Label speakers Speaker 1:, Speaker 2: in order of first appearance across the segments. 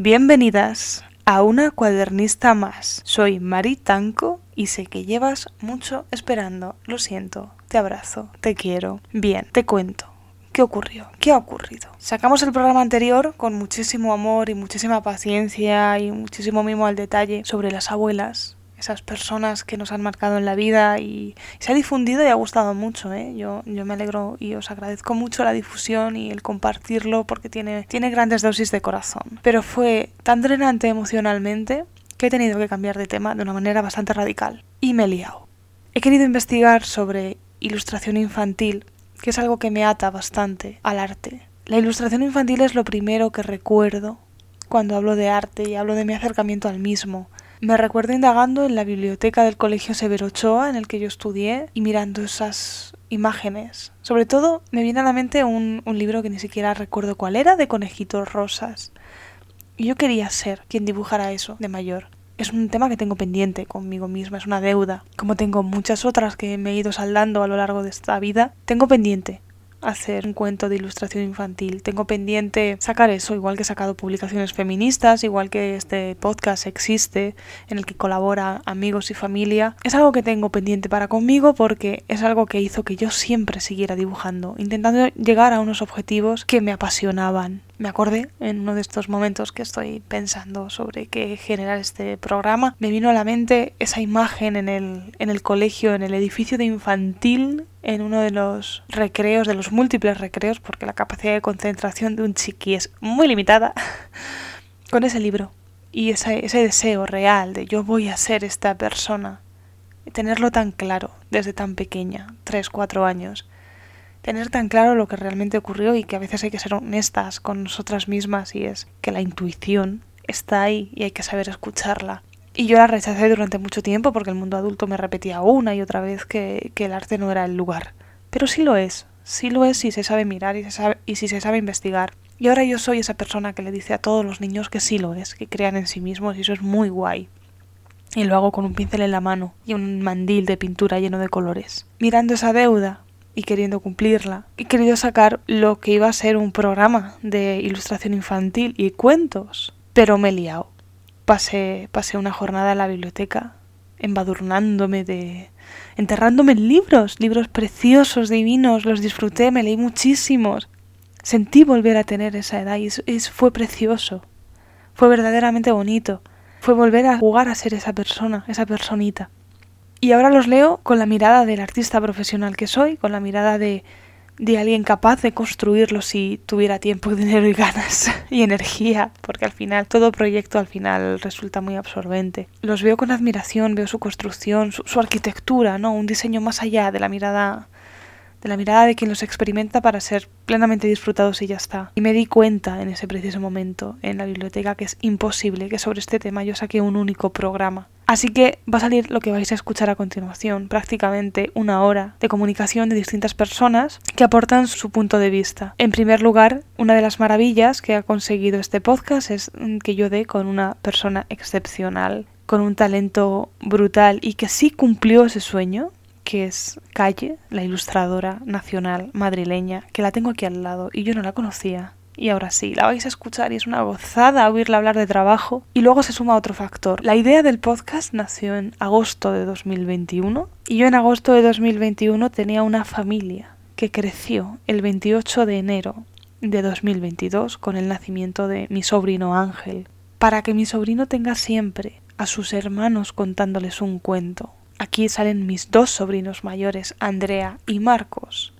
Speaker 1: Bienvenidas a una cuadernista más. Soy Mari Tanco y sé que llevas mucho esperando. Lo siento, te abrazo, te quiero. Bien, te cuento. ¿Qué ocurrió? ¿Qué ha ocurrido? Sacamos el programa anterior con muchísimo amor y muchísima paciencia y muchísimo mimo al detalle sobre las abuelas esas personas que nos han marcado en la vida y se ha difundido y ha gustado mucho. ¿eh? Yo, yo me alegro y os agradezco mucho la difusión y el compartirlo porque tiene, tiene grandes dosis de corazón. Pero fue tan drenante emocionalmente que he tenido que cambiar de tema de una manera bastante radical y me he liado. He querido investigar sobre ilustración infantil, que es algo que me ata bastante al arte. La ilustración infantil es lo primero que recuerdo cuando hablo de arte y hablo de mi acercamiento al mismo me recuerdo indagando en la biblioteca del Colegio Severo Ochoa en el que yo estudié y mirando esas imágenes. Sobre todo me viene a la mente un, un libro que ni siquiera recuerdo cuál era, de conejitos rosas. Y yo quería ser quien dibujara eso de mayor. Es un tema que tengo pendiente conmigo misma, es una deuda. Como tengo muchas otras que me he ido saldando a lo largo de esta vida, tengo pendiente hacer un cuento de ilustración infantil. Tengo pendiente sacar eso, igual que he sacado publicaciones feministas, igual que este podcast existe, en el que colabora amigos y familia. Es algo que tengo pendiente para conmigo porque es algo que hizo que yo siempre siguiera dibujando, intentando llegar a unos objetivos que me apasionaban me acordé en uno de estos momentos que estoy pensando sobre qué generar este programa, me vino a la mente esa imagen en el, en el colegio, en el edificio de infantil, en uno de los recreos, de los múltiples recreos, porque la capacidad de concentración de un chiqui es muy limitada, con ese libro y ese, ese deseo real de yo voy a ser esta persona, tenerlo tan claro desde tan pequeña, 3, 4 años tener tan claro lo que realmente ocurrió y que a veces hay que ser honestas con nosotras mismas y es que la intuición está ahí y hay que saber escucharla. Y yo la rechacé durante mucho tiempo porque el mundo adulto me repetía una y otra vez que, el arte no era el lugar. Pero sí lo es, sí lo es si se sabe mirar y, se sabe, y si se sabe investigar. Y ahora yo soy esa persona que le dice a todos los niños que sí lo es, que crean en sí mismos y eso es muy guay. Y lo hago con un pincel en la mano y un mandil de pintura lleno de colores. Mirando esa deuda, y queriendo cumplirla. He querido sacar lo que iba a ser un programa de ilustración infantil y cuentos, pero me he liado. Pasé, pasé una jornada en la biblioteca, embadurnándome de... enterrándome en libros, libros preciosos, divinos, los disfruté, me leí muchísimos. Sentí volver a tener esa edad y fue precioso. Fue verdaderamente bonito. Fue volver a jugar a ser esa persona, esa personita. Y ahora los leo con la mirada del artista profesional que soy, con la mirada de, de alguien capaz de construirlo si tuviera tiempo, dinero y ganas y energía, porque al final todo proyecto al final resulta muy absorbente. Los veo con admiración, veo su construcción, su, su arquitectura, ¿no? Un diseño más allá de la mirada de la mirada de quien los experimenta para ser plenamente disfrutados y ya está. Y me di cuenta en ese preciso momento en la biblioteca que es imposible que sobre este tema yo saque un único programa. Así que va a salir lo que vais a escuchar a continuación, prácticamente una hora de comunicación de distintas personas que aportan su punto de vista. En primer lugar, una de las maravillas que ha conseguido este podcast es que yo dé con una persona excepcional, con un talento brutal y que sí cumplió ese sueño, que es Calle, la ilustradora nacional madrileña, que la tengo aquí al lado y yo no la conocía. Y ahora sí, la vais a escuchar y es una gozada oírla hablar de trabajo. Y luego se suma otro factor. La idea del podcast nació en agosto de 2021 y yo en agosto de 2021 tenía una familia que creció el 28 de enero de 2022 con el nacimiento de mi sobrino Ángel, para que mi sobrino tenga siempre a sus hermanos contándoles un cuento, Aquí salen mis dos sobrinos mayores, Andrea y Marcos,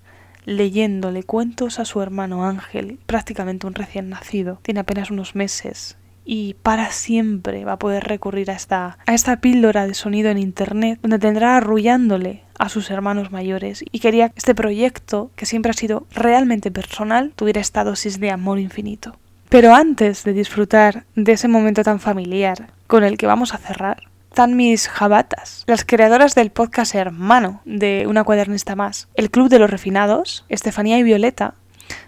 Speaker 1: leyéndole cuentos a su hermano Ángel, prácticamente un recién nacido, tiene apenas unos meses y para siempre va a poder recurrir a esta, a esta píldora de sonido en internet donde tendrá arrullándole a sus hermanos mayores y quería que este proyecto, que siempre ha sido realmente personal, tuviera esta dosis de amor infinito. Pero antes de disfrutar de ese momento tan familiar con el que vamos a cerrar, están mis jabatas, las creadoras del podcast hermano de Una cuadernista más, el Club de los Refinados, Estefanía y Violeta,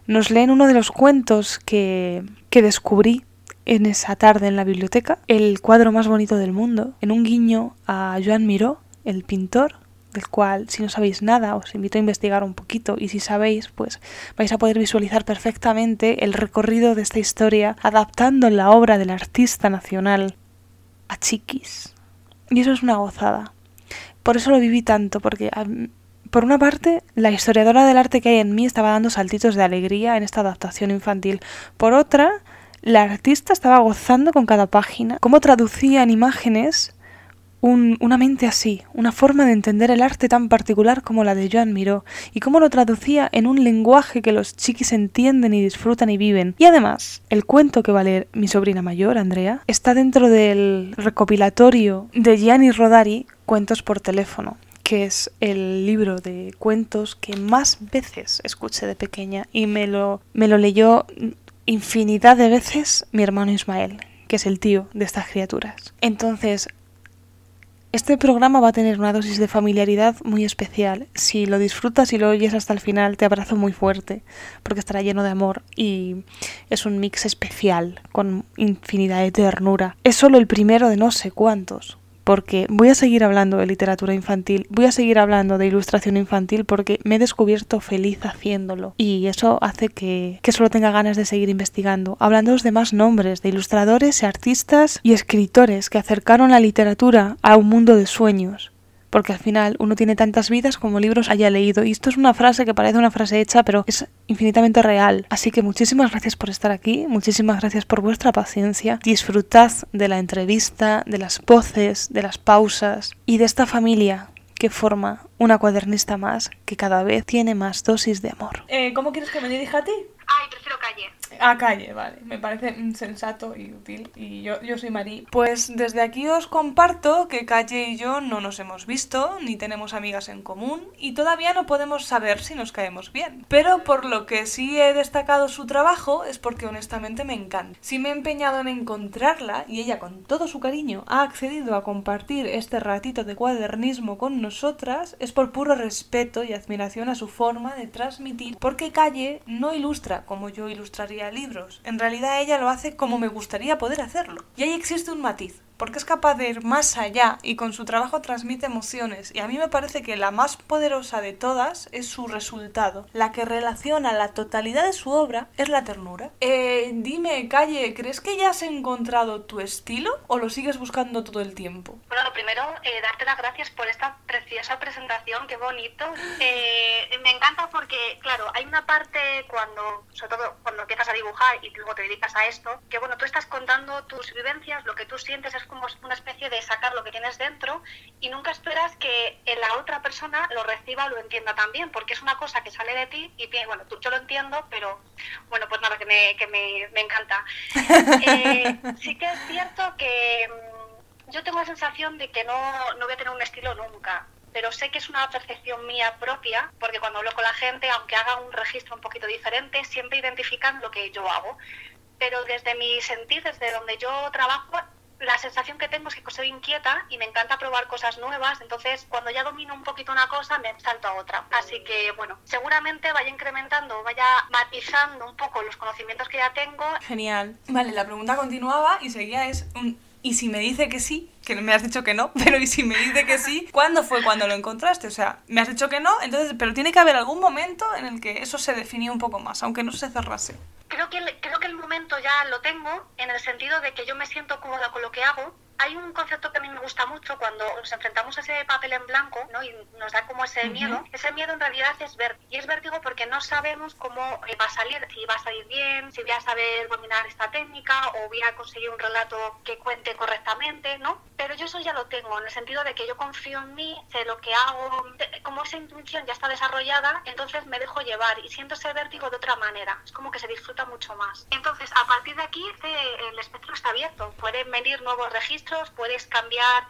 Speaker 1: nos leen uno de los cuentos que, que descubrí en esa tarde en la biblioteca, el cuadro más bonito del mundo, en un guiño a Joan Miró, el pintor, del cual si no sabéis nada os invito a investigar un poquito y si sabéis pues vais a poder visualizar perfectamente el recorrido de esta historia adaptando la obra del artista nacional a chiquis. Y eso es una gozada. Por eso lo viví tanto, porque por una parte, la historiadora del arte que hay en mí estaba dando saltitos de alegría en esta adaptación infantil. Por otra, la artista estaba gozando con cada página, cómo traducía en imágenes una mente así, una forma de entender el arte tan particular como la de Joan Miró, y cómo lo traducía en un lenguaje que los chiquis entienden y disfrutan y viven. Y además, el cuento que va a leer mi sobrina mayor, Andrea, está dentro del recopilatorio de Gianni Rodari, Cuentos por teléfono que es el libro de cuentos que más veces escuché de pequeña y me lo, me lo leyó infinidad de veces mi hermano Ismael, que es el tío de estas criaturas. Entonces, este programa va a tener una dosis de familiaridad muy especial. Si lo disfrutas y lo oyes hasta el final, te abrazo muy fuerte, porque estará lleno de amor y es un mix especial, con infinidad de ternura. Es solo el primero de no sé cuántos, porque voy a seguir hablando de literatura infantil, voy a seguir hablando de ilustración infantil porque me he descubierto feliz haciéndolo. Y eso hace que, que solo tenga ganas de seguir investigando, hablando de más nombres, de ilustradores, artistas y escritores que acercaron la literatura a un mundo de sueños porque al final uno tiene tantas vidas como libros haya leído. Y esto es una frase que parece una frase hecha, pero es infinitamente real. Así que muchísimas gracias por estar aquí, muchísimas gracias por vuestra paciencia. Disfrutad de la entrevista, de las voces, de las pausas y de esta familia que forma una cuadernista más que cada vez tiene más dosis de amor.
Speaker 2: Eh, ¿Cómo quieres que me dirija a ti?
Speaker 3: Ay, prefiero calle.
Speaker 2: A calle, vale. Me parece sensato y útil. Y yo, yo soy Marí. Pues desde aquí os comparto que Calle y yo no nos hemos visto, ni tenemos amigas en común, y todavía no podemos saber si nos caemos bien. Pero por lo que sí he destacado su trabajo es porque honestamente me encanta. Si me he empeñado en encontrarla, y ella con todo su cariño ha accedido a compartir este ratito de cuadernismo con nosotras, es por puro respeto y admiración a su forma de transmitir, porque Calle no ilustra como yo ilustraría libros. En realidad ella lo hace como me gustaría poder hacerlo. Y ahí existe un matiz porque es capaz de ir más allá y con su trabajo transmite emociones. Y a mí me parece que la más poderosa de todas es su resultado. La que relaciona la totalidad de su obra es la ternura. Eh, dime, Calle, ¿crees que ya has encontrado tu estilo o lo sigues buscando todo el tiempo?
Speaker 3: Bueno, lo primero, eh, darte las gracias por esta preciosa presentación, qué bonito. Eh, me encanta porque, claro, hay una parte cuando, sobre todo cuando empiezas a dibujar y luego te dedicas a esto, que bueno, tú estás contando tus vivencias, lo que tú sientes es como una especie de sacar lo que tienes dentro y nunca esperas que la otra persona lo reciba o lo entienda también, porque es una cosa que sale de ti y bueno, tú, yo lo entiendo, pero bueno, pues nada, que me, que me, me encanta. Eh, sí que es cierto que mm, yo tengo la sensación de que no, no voy a tener un estilo nunca pero sé que es una percepción mía propia, porque cuando hablo con la gente, aunque haga un registro un poquito diferente, siempre identifican lo que yo hago. Pero desde mi sentir, desde donde yo trabajo, la sensación que tengo es que soy inquieta y me encanta probar cosas nuevas, entonces cuando ya domino un poquito una cosa me salto a otra. Así que bueno, seguramente vaya incrementando, vaya matizando un poco los conocimientos que ya tengo.
Speaker 2: Genial. Vale, la pregunta continuaba y seguía es, ¿y si me dice que sí? Que me has dicho que no, pero ¿y si me dice que sí? ¿Cuándo fue cuando lo encontraste? O sea, me has dicho que no, entonces, pero tiene que haber algún momento en el que eso se definió un poco más, aunque no se cerrase
Speaker 3: creo que, el, creo que el momento ya lo tengo en el sentido de que yo me siento cómoda con lo que hago. Hay un concepto que a mí me gusta mucho cuando nos enfrentamos a ese papel en blanco ¿no? y nos da como ese miedo. Ese miedo en realidad es vértigo. Y es vértigo porque no sabemos cómo eh, va a salir, si va a salir bien, si voy a saber dominar esta técnica o voy a conseguir un relato que cuente correctamente, ¿no? Pero yo eso ya lo tengo, en el sentido de que yo confío en mí, sé lo que hago, como esa intuición ya está desarrollada, entonces me dejo llevar y siento ese vértigo de otra manera. Es como que se disfruta mucho más. Entonces, a partir de aquí, el espectro está abierto. Pueden venir nuevos registros, puedes cambiar.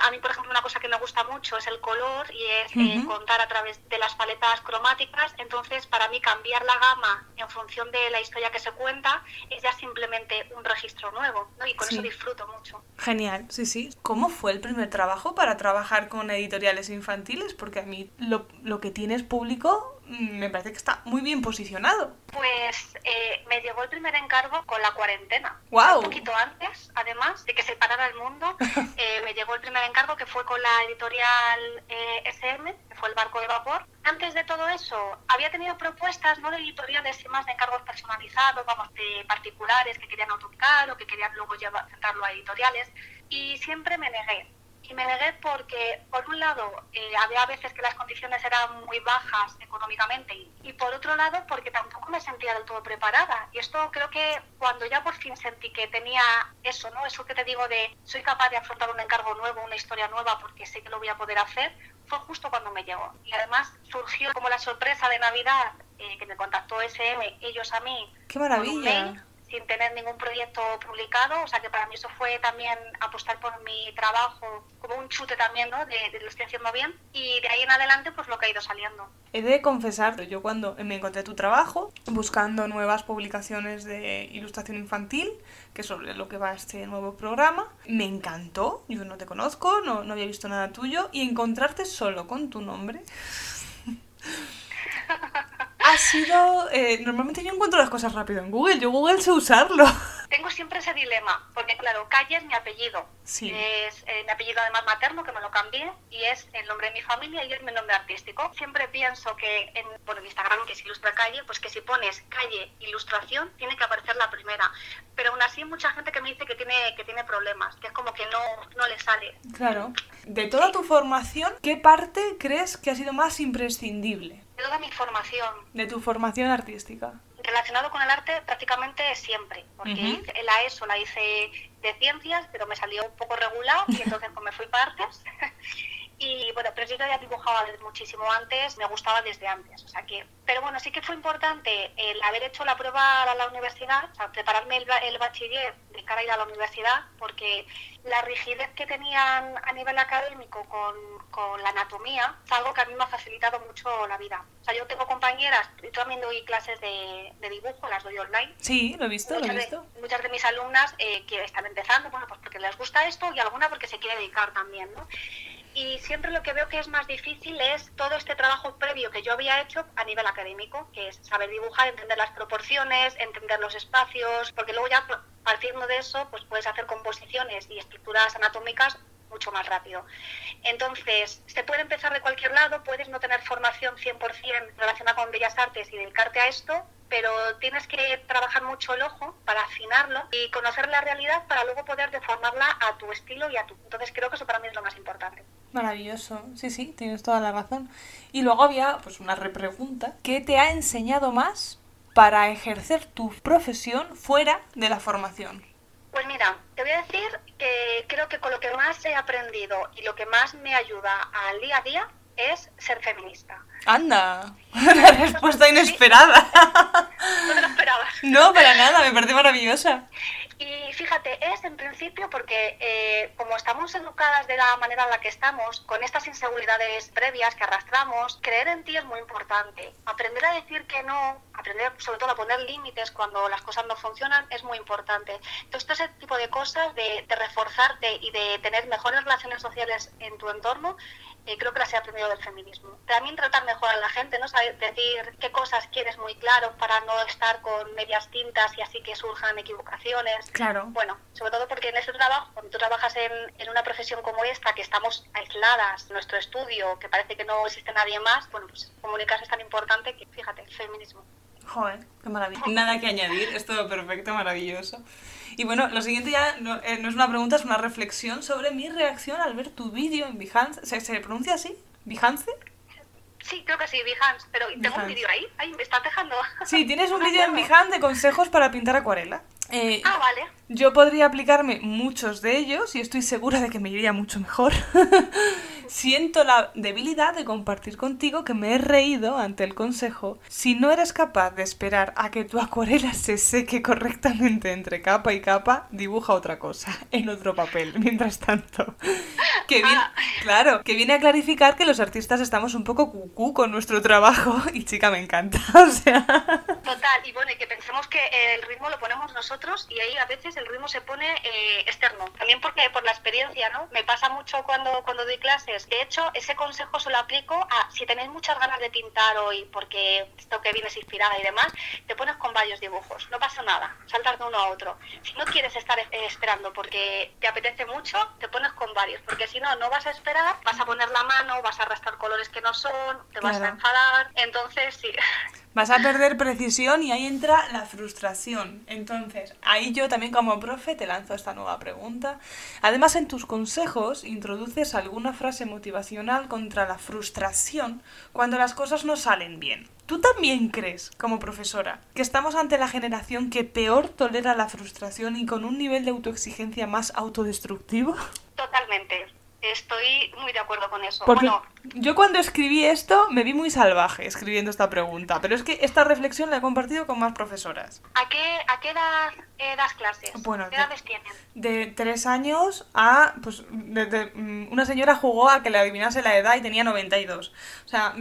Speaker 3: A mí, por ejemplo, una cosa que me gusta mucho es el color y es eh, contar a través de las paletas cromáticas. Entonces, para mí, cambiar la gama en función de la historia que se cuenta es ya simplemente un registro nuevo, ¿no? Y con eso disfruto mucho.
Speaker 2: Genial, sí, sí. ¿Cómo fue el primer trabajo para trabajar con editoriales infantiles? Porque a mí lo, lo que tienes público me parece que está muy bien posicionado.
Speaker 3: Pues eh, me llegó el primer encargo con la cuarentena.
Speaker 2: ¡Guau!
Speaker 3: Un poquito antes, además de que se parara el mundo, eh, me llegó el primer encargo que fue con la editorial eh, SM, que fue el barco de vapor. Antes de todo eso, había tenido propuestas no de editoriales, sino más de encargos personalizados, vamos, de particulares que querían autocar o que querían luego llevar, centrarlo a editoriales, y siempre me negué y me negué porque, por un lado, eh, había veces que las condiciones eran muy bajas económicamente y, y, por otro lado, porque tampoco me sentía del todo preparada. Y esto creo que cuando ya por fin sentí que tenía eso, ¿no? Eso que te digo de soy capaz de afrontar un encargo nuevo, una historia nueva, porque sé que lo voy a poder hacer, fue justo cuando me llegó. Y además surgió como la sorpresa de Navidad eh, que me contactó SM, ellos a mí.
Speaker 2: ¡Qué maravilla!
Speaker 3: Sin tener ningún proyecto publicado, o sea que para mí eso fue también apostar por mi trabajo como un chute también, ¿no? De, de, lo estoy haciendo bien y de ahí en adelante pues lo que ha ido saliendo.
Speaker 2: He de confesar, yo cuando me encontré tu trabajo, buscando nuevas publicaciones de ilustración infantil, que es sobre lo que va este nuevo programa, me encantó, yo no te conozco, no, no había visto nada tuyo, y encontrarte solo con tu nombre ha sido... Eh, normalmente yo encuentro las cosas rápido en Google, yo Google sé usarlo.
Speaker 3: Tengo siempre ese dilema, porque claro, Calle es mi apellido.
Speaker 2: Sí.
Speaker 3: Es eh, mi apellido además materno, que me lo cambié, y es el nombre de mi familia y es mi nombre artístico. Siempre pienso que en, bueno, en Instagram, que se ilustra Calle, pues que si pones Calle Ilustración, tiene que aparecer la primera. Pero aún así hay mucha gente que me dice que tiene, que tiene problemas, que es como que no, no le sale.
Speaker 2: Claro. De toda tu formación, ¿qué parte crees que ha sido más imprescindible?
Speaker 3: De toda mi formación.
Speaker 2: De tu formación artística.
Speaker 3: Relacionado con el arte prácticamente siempre, porque uh -huh. la ESO la hice de ciencias, pero me salió un poco regular y entonces pues me fui para artes. y bueno, pero yo ya dibujaba desde muchísimo antes, me gustaba desde antes, o sea que... Pero bueno, sí que fue importante el haber hecho la prueba a la universidad, o sea, prepararme el, el bachiller de cara a ir a la universidad, porque la rigidez que tenían a nivel académico con, con, la anatomía es algo que a mí me ha facilitado mucho la vida. O sea, yo tengo compañeras, yo también doy clases de, de dibujo, las doy online.
Speaker 2: Sí, lo he visto,
Speaker 3: muchas
Speaker 2: lo he visto.
Speaker 3: De, muchas de mis alumnas eh, que están empezando, bueno, pues porque les gusta esto y alguna porque se quiere dedicar también, ¿no? Y siempre lo que veo que es más difícil es todo este trabajo previo que yo había hecho a nivel académico, que es saber dibujar, entender las proporciones, entender los espacios, porque luego ya partiendo de eso pues puedes hacer composiciones y estructuras anatómicas mucho más rápido. Entonces, se puede empezar de cualquier lado, puedes no tener formación 100% relacionada con bellas artes y dedicarte a esto, pero tienes que trabajar mucho el ojo para afinarlo y conocer la realidad para luego poder deformarla a tu estilo y a tu. Entonces, creo que eso para mí es lo más importante.
Speaker 2: Maravilloso, sí, sí, tienes toda la razón. Y luego había pues una repregunta, ¿qué te ha enseñado más para ejercer tu profesión fuera de la formación?
Speaker 3: Pues mira, te voy a decir que creo que con lo que más he aprendido y lo que más me ayuda al día a día es ser feminista.
Speaker 2: Anda, una respuesta inesperada.
Speaker 3: ¿No te lo esperabas?
Speaker 2: No, para nada, me parece maravillosa.
Speaker 3: Y fíjate, es en principio porque eh, como estamos educadas de la manera en la que estamos, con estas inseguridades previas que arrastramos, creer en ti es muy importante. Aprender a decir que no, aprender sobre todo a poner límites cuando las cosas no funcionan es muy importante. Entonces, todo ese tipo de cosas, de, de reforzarte y de tener mejores relaciones sociales en tu entorno, eh, creo que las he aprendido del feminismo. También tratar mejor a la gente, ¿no? Saber decir qué cosas quieres muy claro para no estar con medias tintas y así que surjan equivocaciones.
Speaker 2: Claro.
Speaker 3: Bueno, sobre todo porque en este trabajo, cuando tú trabajas en, en una profesión como esta, que estamos aisladas, nuestro estudio, que parece que no existe nadie más, bueno, pues comunicarse es tan importante que, fíjate, el feminismo.
Speaker 2: Joder, qué maravilla. Nada que añadir, es todo perfecto, maravilloso. Y bueno, lo siguiente ya no, eh, no, es una pregunta, es una reflexión sobre mi reacción al ver tu vídeo en Behance. ¿Se, ¿Se, pronuncia así? ¿Behance?
Speaker 3: Sí, creo que sí, Behance, pero Behance. tengo un vídeo ahí, ahí me está dejando.
Speaker 2: Sí, tienes un vídeo en Behance de consejos para pintar acuarela.
Speaker 3: Eh, ah, vale.
Speaker 2: Yo podría aplicarme muchos de ellos y estoy segura de que me iría mucho mejor. Siento la debilidad de compartir contigo que me he reído ante el consejo. Si no eres capaz de esperar a que tu acuarela se seque correctamente entre capa y capa, dibuja otra cosa en otro papel. Mientras tanto, que viene, ah. claro, que viene a clarificar que los artistas estamos un poco cucú con nuestro trabajo y chica me encanta. O sea,
Speaker 3: total. Y bueno, y que pensemos que el ritmo lo ponemos nosotros y ahí a veces el ritmo se pone eh, externo. También porque por la experiencia, ¿no? Me pasa mucho cuando cuando doy clase veces. De hecho, ese consejo se lo aplico a si tenéis muchas ganas de pintar hoy porque esto que vienes inspirada y demás, te pones con varios dibujos. No pasa nada, saltas de uno a otro. Si no quieres estar eh, esperando porque te apetece mucho, te pones con varios. Porque si no, no vas a esperar, vas a poner la mano, vas a arrastrar colores que no son, te vas a enfadar. Entonces, sí.
Speaker 1: Vas a perder precisión y ahí entra la frustración. Entonces, ahí yo también como profe te lanzo esta nueva pregunta. Además, en tus consejos introduces alguna frase motivacional contra la frustración cuando las cosas no salen bien. ¿Tú también crees, como profesora, que estamos ante la generación que peor tolera la frustración y con un nivel de autoexigencia más autodestructivo?
Speaker 3: Totalmente. Estoy muy de acuerdo con eso.
Speaker 1: Porque yo cuando escribí esto me vi muy salvaje escribiendo esta pregunta, pero es que esta reflexión la he compartido con más profesoras.
Speaker 3: ¿A qué, a qué edad eh, das clases?
Speaker 1: Bueno,
Speaker 3: ¿Qué edades tienen?
Speaker 1: De tres años a... pues mm, Una señora jugó a que le adivinase la edad y tenía 92. O sea,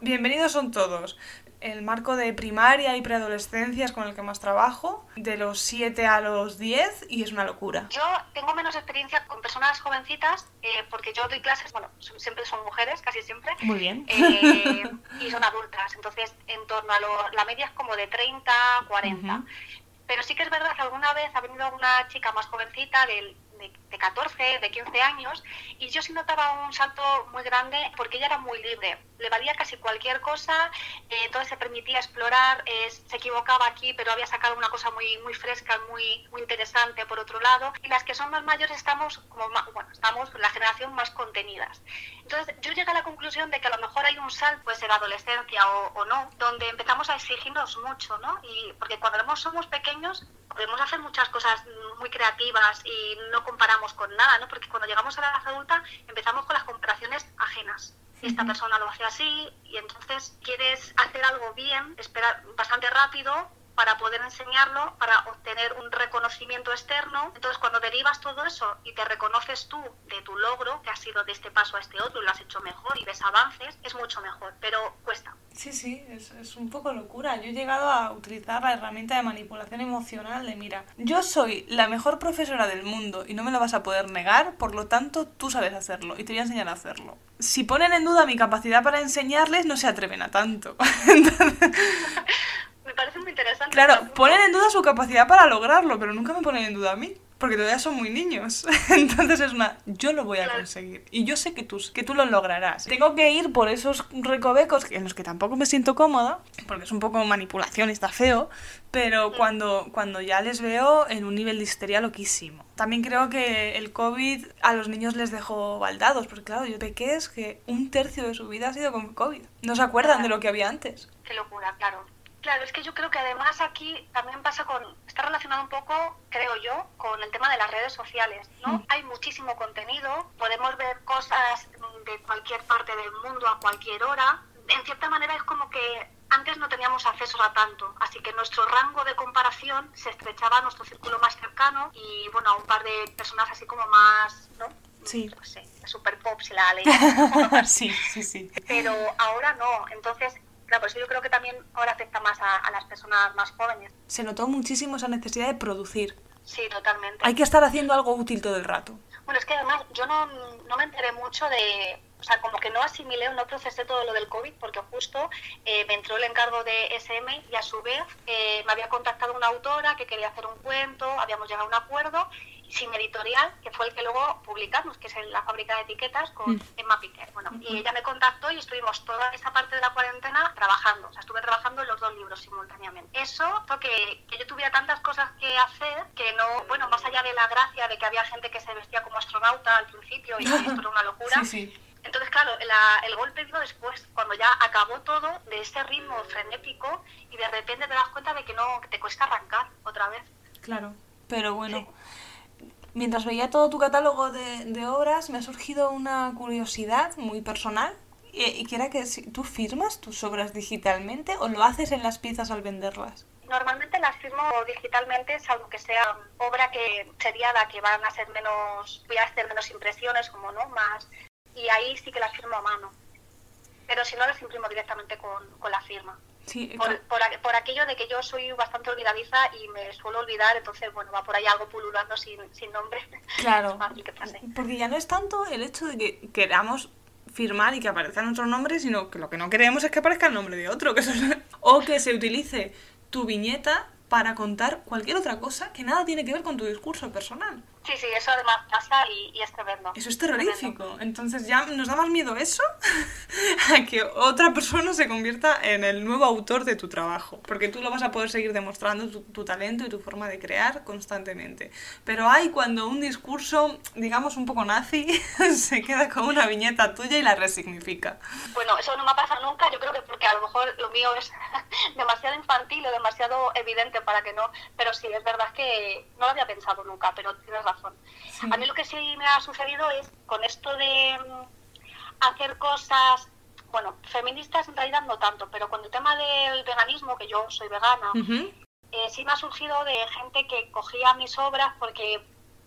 Speaker 1: bienvenidos son todos el marco de primaria y preadolescencia es con el que más trabajo, de los 7 a los 10 y es una locura.
Speaker 3: Yo tengo menos experiencia con personas jovencitas eh, porque yo doy clases, bueno, siempre son mujeres, casi siempre.
Speaker 1: Muy bien.
Speaker 3: Eh, y son adultas, entonces en torno a lo, la media es como de 30, 40. Pero sí que es verdad que alguna vez ha venido una chica más jovencita del de, 14, de 15 años, y yo sí notaba un salto muy grande porque ella era muy libre, le valía casi cualquier cosa, eh, entonces se permitía explorar, se equivocaba aquí, pero había sacado una cosa muy, muy fresca, muy, muy interesante por otro lado, y las que son más mayores estamos como, bueno, estamos la generación más contenidas. Entonces yo llegué a la conclusión de que a lo mejor hay un salto, pues en la adolescencia o, o no, donde empezamos a exigirnos mucho, ¿no? Y porque cuando somos pequeños podemos hacer muchas cosas muy creativas y no comparamos con nada, ¿no? Porque cuando llegamos a la edad adulta empezamos con las comparaciones ajenas. Esta persona lo hace así y entonces quieres hacer algo bien, esperar bastante rápido para poder enseñarlo, para obtener un reconocimiento externo. Entonces, cuando derivas todo eso y te reconoces tú de tu logro, que ha sido de este paso a este otro y lo has hecho mejor y ves avances, es mucho mejor, pero cuesta.
Speaker 1: Sí, sí, es, es, un poco locura. Yo he llegado a utilizar la herramienta de manipulación emocional de, mira, yo soy la mejor profesora del mundo y no me lo vas a poder negar, por lo tanto tú sabes hacerlo y te voy a enseñar a hacerlo. Si ponen en duda mi capacidad para enseñarles, no se atreven a tanto.
Speaker 3: me parece muy interesante.
Speaker 1: Claro, ponen en duda su capacidad para lograrlo, pero nunca me ponen en duda a mí porque todavía son muy niños. Entonces es una, yo lo voy a conseguir. Y yo sé que tú, que tú lo lograrás. Tengo que ir por esos recovecos en los que tampoco me siento cómoda, porque es un poco manipulación y está feo, pero cuando, cuando ya les veo en un nivel de histeria loquísimo. También creo que el COVID a los niños les dejó baldados, porque claro, yo es que un tercio de su vida ha sido con COVID. No se acuerdan de lo que había antes.
Speaker 3: Qué locura, claro. Claro, es que yo creo que además aquí también pasa con, está relacionado un poco, creo yo, con el tema de las redes sociales, ¿no? Mm. Hay muchísimo contenido, podemos ver cosas de cualquier parte del mundo a cualquier hora. En cierta manera es como que antes no teníamos acceso a tanto, así que nuestro rango de comparación se estrechaba a nuestro círculo más cercano y, bueno, a un par de personas así como más, ¿no?
Speaker 1: Sí.
Speaker 3: No sé, super pop si la ley.
Speaker 1: sí, sí, sí.
Speaker 3: Pero ahora no, entonces Claro, pues yo creo que también ahora afecta más a, las personas más jóvenes.
Speaker 1: Se notó muchísimo esa necesidad de producir.
Speaker 3: Sí, totalmente.
Speaker 1: Hay que estar haciendo algo útil todo el rato.
Speaker 3: Bueno, es que además yo no, no me enteré mucho de, o sea, como que no asimilé o no procesé todo lo del COVID porque justo eh, me entró el encargo de SM y a su vez eh, me había contactado una autora que quería hacer un cuento, habíamos llegado a un acuerdo sin editorial, que fue el que luego publicamos, que es en la fábrica de etiquetas con mm. Emma Piquer. Bueno, y ella me contactó y estuvimos toda esa parte de la cuarentena trabajando. O sea, estuve trabajando en los dos libros simultáneamente. Eso hizo que, que yo tuviera tantas cosas que hacer que no, bueno, más allá de la gracia de que había gente que se vestía como astronauta al principio y esto era una locura. Entonces, claro, el golpe vino después, cuando ya acabó todo de ese ritmo frenético y de repente te das cuenta de que no, que te cuesta arrancar otra vez.
Speaker 1: Claro, pero bueno mientras veía todo tu catálogo de, obras, me ha surgido una curiosidad muy personal. Y, y que que si, tú firmas tus obras digitalmente o lo haces en las piezas al venderlas.
Speaker 3: Normalmente las firmo digitalmente, salvo que sea obra que seriada, que van a ser menos, voy a hacer menos impresiones, como no, más. Y ahí sí que las firmo a mano. Pero si no, las imprimo directamente con la firma.
Speaker 1: Sí,
Speaker 3: por, por, aquello de que yo soy bastante olvidadiza y me suelo olvidar, entonces, bueno, va por ahí algo pululando sin, sin nombre.
Speaker 1: Claro.
Speaker 3: Es fácil que pase.
Speaker 1: Porque ya no es tanto el hecho de que queramos firmar y que aparezca nuestro nombre, sino que lo que no queremos es que aparezca el nombre de otro. Que eso es- O que se utilice tu viñeta para contar cualquier otra cosa que nada tiene que ver con tu discurso personal.
Speaker 3: Sí, sí, eso además pasa y, y es tremendo.
Speaker 1: Eso es
Speaker 3: Tremendo.
Speaker 1: terrorífico. Entonces ya nos da más miedo eso a que otra persona se convierta en el nuevo autor de tu trabajo. Porque tú lo vas a poder seguir demostrando tu, tu talento y tu forma de crear constantemente. Pero hay cuando un discurso, digamos un poco nazi, se queda con una viñeta tuya y la resignifica.
Speaker 3: Bueno, eso no me ha pasado nunca, yo creo que porque a lo mejor lo mío es demasiado infantil o demasiado evidente para que no, pero sí, es verdad que no lo había pensado nunca, pero tienes razón.
Speaker 1: Sí.
Speaker 3: A mí lo que sí me ha sucedido es con esto de mm, hacer cosas, bueno, feministas en realidad no tanto, pero con el tema del veganismo, que yo soy vegana, eh, sí me ha surgido de gente que cogía mis obras porque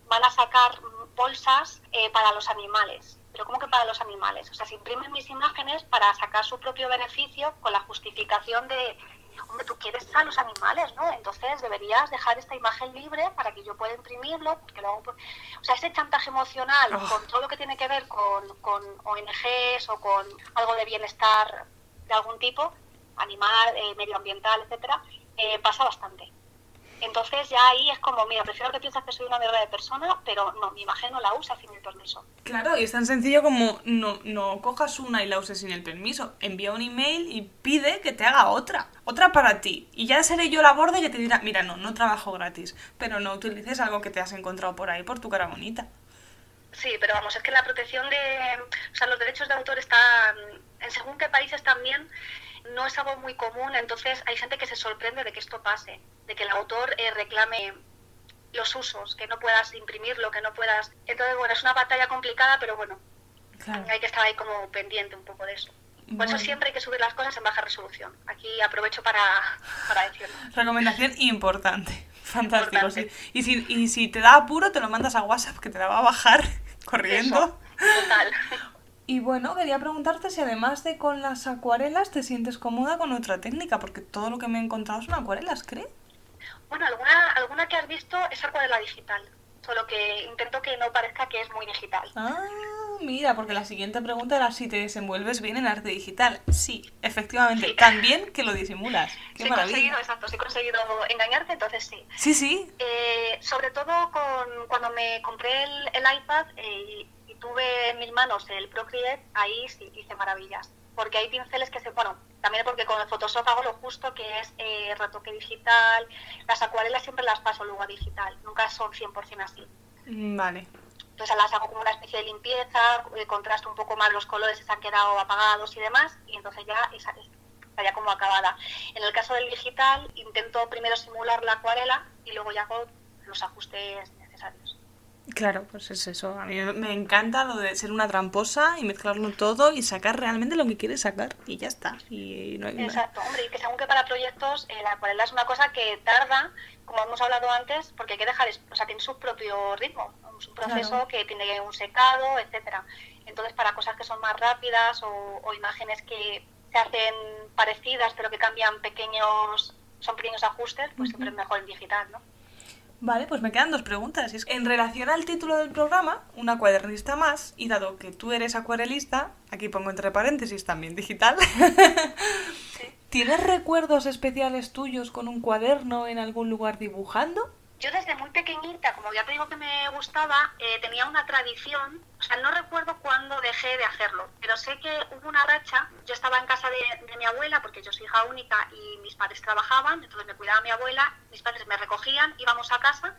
Speaker 3: van a sacar bolsas eh, para los animales. Pero ¿cómo que para los animales? O sea, se imprimen mis imágenes para sacar su propio beneficio con la justificación de, hombre, tú quieres a los animales, ¿no? Entonces deberías dejar esta imagen libre para que yo pueda imprimirlo, porque luego... pues- O sea, ese chantaje emocional
Speaker 1: Oh.
Speaker 3: con todo lo que tiene que ver con, con ONGs o con algo de bienestar de algún tipo, animal, eh, medioambiental, etcétera, eh, pasa bastante. Entonces ya ahí es como, mira, prefiero que pienses que soy una mierda de persona, pero no, mi imagen no la usa sin mi permiso.
Speaker 1: Claro, y es tan sencillo como no, no cojas una y la uses sin el permiso. Envía un email y pide que te haga otra. Otra para ti. Y ya seré yo la borde que te dirá, mira, no, no trabajo gratis. Pero no utilices algo que te has encontrado por ahí por tu cara bonita.
Speaker 3: Sí, pero vamos, es que la protección de, o sea, los derechos de autor están, en según qué países también, no es algo muy común, entonces hay gente que se sorprende de que esto pase, de que el autor eh, reclame los usos, que no puedas imprimirlo, que no puedas... Entonces, bueno, es una batalla complicada, pero bueno,
Speaker 1: Claro.
Speaker 3: hay que estar ahí como pendiente un poco de eso. Por
Speaker 1: Bueno.
Speaker 3: eso siempre hay que subir las cosas en baja resolución. Aquí aprovecho para, para decirlo.
Speaker 1: Recomendación importante. Fantástico,
Speaker 3: Importante.
Speaker 1: sí. Y si, y si te da apuro, te lo mandas a WhatsApp, que te la va a bajar corriendo.
Speaker 3: Eso, total.
Speaker 1: Y bueno, quería preguntarte si además de con las acuarelas te sientes cómoda con otra técnica, porque todo lo que me he encontrado son acuarelas, ¿creo?
Speaker 3: Bueno, alguna, alguna que has visto es acuarela digital, solo que intento que no parezca que es muy digital.
Speaker 1: Ah, mira, porque la siguiente pregunta era si te desenvuelves bien en arte digital. Sí, efectivamente,
Speaker 3: Sí.
Speaker 1: tan bien que lo disimulas. Qué
Speaker 3: Sí
Speaker 1: maravilla.
Speaker 3: conseguido, exacto, sí he conseguido engañarte, entonces sí.
Speaker 1: Sí, sí.
Speaker 3: Eh, sobre todo con, cuando me compré el, el iPad eh, y, y tuve en mis manos el Procreate, ahí sí hice maravillas. Porque hay pinceles que se... Bueno, también porque con el Photoshop hago lo justo, que es eh, retoque digital. Las acuarelas siempre las paso luego a digital, nunca son 100% así.
Speaker 1: Mm, Vale.
Speaker 3: Entonces las hago como una especie de limpieza, eh, contrasto un poco más los colores, se han quedado apagados y demás, y entonces ya esa, está ya como acabada. En el caso del digital, intento primero simular la acuarela y luego ya hago los ajustes necesarios.
Speaker 1: Claro, pues es eso. A mí me encanta lo de ser una tramposa y mezclarlo todo y sacar realmente lo que quieres sacar. Y ya está. Y no hay
Speaker 3: Exacto, hombre, y que según que para proyectos eh, la acuarela es una cosa que tarda, como hemos hablado antes, porque hay que dejar, o sea, tiene su propio ritmo, es un proceso
Speaker 1: Claro.
Speaker 3: que tiene un secado, etcétera. Entonces, para cosas que son más rápidas o, o imágenes que se hacen parecidas pero que cambian pequeños, son pequeños ajustes, pues siempre es mejor en digital, ¿no?
Speaker 1: Vale, pues me quedan dos preguntas. Es- En relación al título del programa, una cuadernista más, y dado que tú eres acuarelista, aquí pongo entre paréntesis también digital, ¿tienes recuerdos especiales tuyos con un cuaderno en algún lugar dibujando?
Speaker 3: Yo desde muy pequeñita, como ya te digo que me gustaba, eh, tenía una tradición, o sea, no recuerdo cuándo dejé de hacerlo, pero sé que hubo una racha, yo estaba en casa de, de mi abuela, porque yo soy hija única y mis padres trabajaban, entonces me cuidaba mi abuela, mis padres me recogían, íbamos a casa,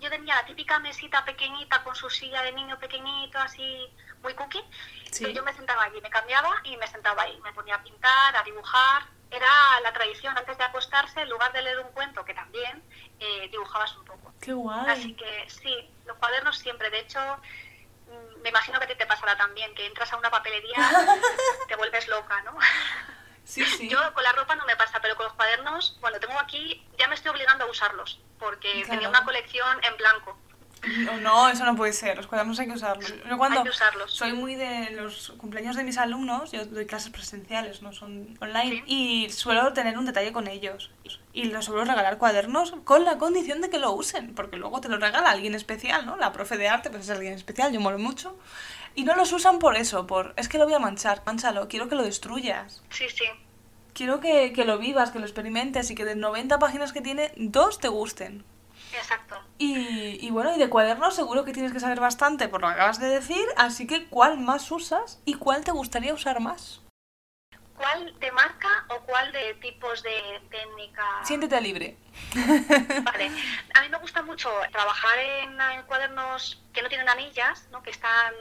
Speaker 3: yo tenía la típica mesita pequeñita con su silla de niño pequeñito, así muy cookie,
Speaker 1: Sí.
Speaker 3: pero yo me sentaba allí, me cambiaba y me sentaba ahí, me ponía a pintar, a dibujar, era la tradición antes de acostarse, en lugar de leer un cuento, que también, eh, dibujabas un poco.
Speaker 1: ¡Qué guay!
Speaker 3: Así que sí, los cuadernos siempre. De hecho, mm, me imagino que ti te pasará también, que entras a una papelería, te vuelves loca, ¿no?
Speaker 1: Sí, sí.
Speaker 3: Yo con la ropa no me pasa, pero con los cuadernos, bueno, tengo aquí, ya me estoy obligando a usarlos, porque
Speaker 1: Claro.
Speaker 3: tenía una colección en blanco.
Speaker 2: No, no, eso no puede ser. Los cuadernos hay que usarlos. Yo cuando
Speaker 3: Hay que usarlos.
Speaker 2: soy muy de los cumpleaños de mis alumnos, yo doy clases presenciales, no son online, y suelo tener un detalle con ellos. Y les suelo regalar cuadernos con la condición de que lo usen, porque luego te lo regala alguien especial, ¿no? La profe de arte, pues es alguien especial, yo molo mucho. Y no los usan por eso, por es que lo voy a manchar, manchalo, quiero que lo destruyas.
Speaker 3: Sí, sí.
Speaker 2: Quiero que, que lo vivas, que lo experimentes y que de 90 páginas que tiene, dos te gusten.
Speaker 3: Exacto.
Speaker 2: Y, y bueno, y de cuadernos seguro que tienes que saber bastante por lo que acabas de decir, así que ¿cuál más usas y cuál te gustaría usar más?
Speaker 3: ¿Cuál de marca o cuál de tipos de técnica?
Speaker 2: Siéntete libre.
Speaker 3: Vale. A mí me gusta mucho trabajar en, cuadernos que no tienen anillas, ¿no? que están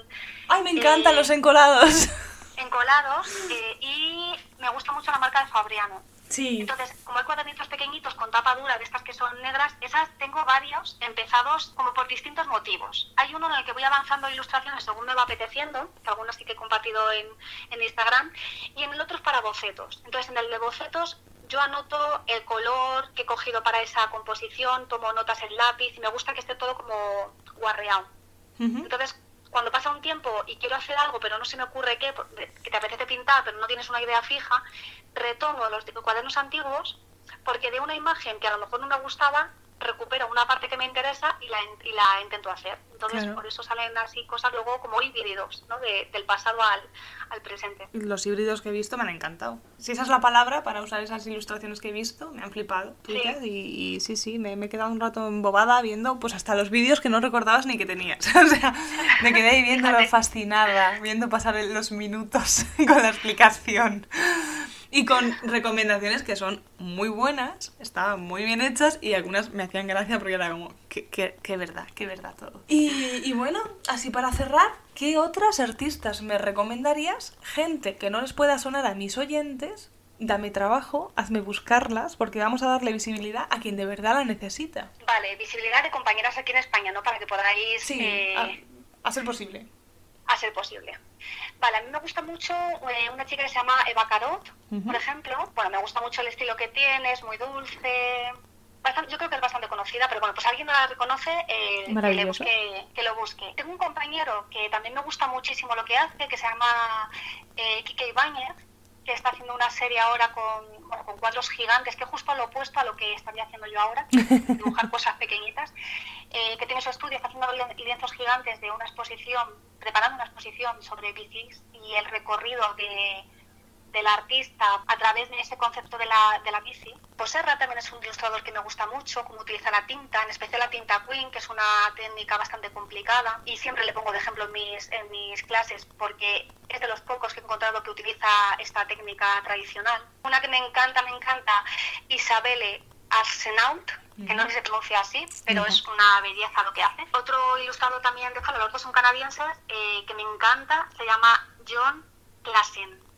Speaker 2: Ay, me encantan
Speaker 3: Eh,
Speaker 2: los encolados.
Speaker 3: encolados eh, y me gusta mucho la marca de Fabriano.
Speaker 2: Sí.
Speaker 3: Entonces, como hay cuadernitos pequeñitos con tapa dura de estas que son negras, esas tengo varios empezados como por distintos motivos. Hay uno en el que voy avanzando ilustraciones según me va apeteciendo, que algunas sí que he compartido en, en Instagram, y en el otro es para bocetos. Entonces, en el de bocetos yo anoto el color que he cogido para esa composición, tomo notas en lápiz y me gusta que esté todo como guarreado. Entonces, cuando pasa un tiempo y quiero hacer algo, pero no se me ocurre qué, que te apetece pintar, pero no tienes una idea fija, retomo los cuadernos antiguos porque de una imagen que a lo mejor no me gustaba, recupero una parte que me interesa y la, y la intento hacer. Entonces,
Speaker 2: Claro.
Speaker 3: por eso salen así cosas luego como híbridos, ¿no? De- del pasado al, al presente.
Speaker 2: Los híbridos que he visto me han encantado. Si esa es la palabra para usar esas ilustraciones que he visto, me han flipado. tuyas, Y, y sí, sí, me, me he quedado un rato embobada viendo pues hasta los vídeos que no recordabas ni que tenías. o sea, me quedé ahí viéndolo fascinada, viendo pasar los minutos con la explicación. Y con recomendaciones que son muy buenas, estaban muy bien hechas y algunas me hacían gracia porque era como, qué, qué, qué verdad, qué verdad todo. Y, y bueno, así para cerrar, ¿qué otras artistas me recomendarías? Gente que no les pueda sonar a mis oyentes, dame trabajo, hazme buscarlas porque vamos a darle visibilidad a quien de verdad la necesita.
Speaker 3: Vale, visibilidad de compañeras aquí en España, ¿no? Para que podáis...
Speaker 2: Sí,
Speaker 3: eh,
Speaker 2: a, a ser posible.
Speaker 3: A ser posible. Vale, a mí me gusta mucho eh, una chica que se llama Eva Carot, por ejemplo. Bueno, me gusta mucho el estilo que tiene, es muy dulce. Bastante- yo creo que es bastante conocida, pero bueno, pues alguien no la reconoce, eh, que, le busque, que lo busque. Tengo un compañero que también me gusta muchísimo lo que hace, que se llama eh, Kike Ibáñez, que está haciendo una serie ahora con, bueno, con cuadros gigantes, que es justo lo opuesto a lo que estaría haciendo yo ahora, dibujar cosas pequeñitas, eh, que tiene su estudio, está haciendo lien- lienzos gigantes de una exposición, preparando una exposición sobre bicis y el recorrido de, del artista a través de ese concepto de la, de la bici. Pues Serra también es un ilustrador que me gusta mucho, cómo utiliza la tinta, en especial la tinta Queen, que es una técnica bastante complicada y siempre le pongo de ejemplo en mis, en mis clases porque es de los pocos que he encontrado que utiliza esta técnica tradicional. Una que me encanta, me encanta, Isabelle Arsenault, que no sé si se pronuncia así, pero es una belleza lo que hace. Otro ilustrador también, déjalo, los dos son canadienses, eh, que me encanta, se llama John Klassen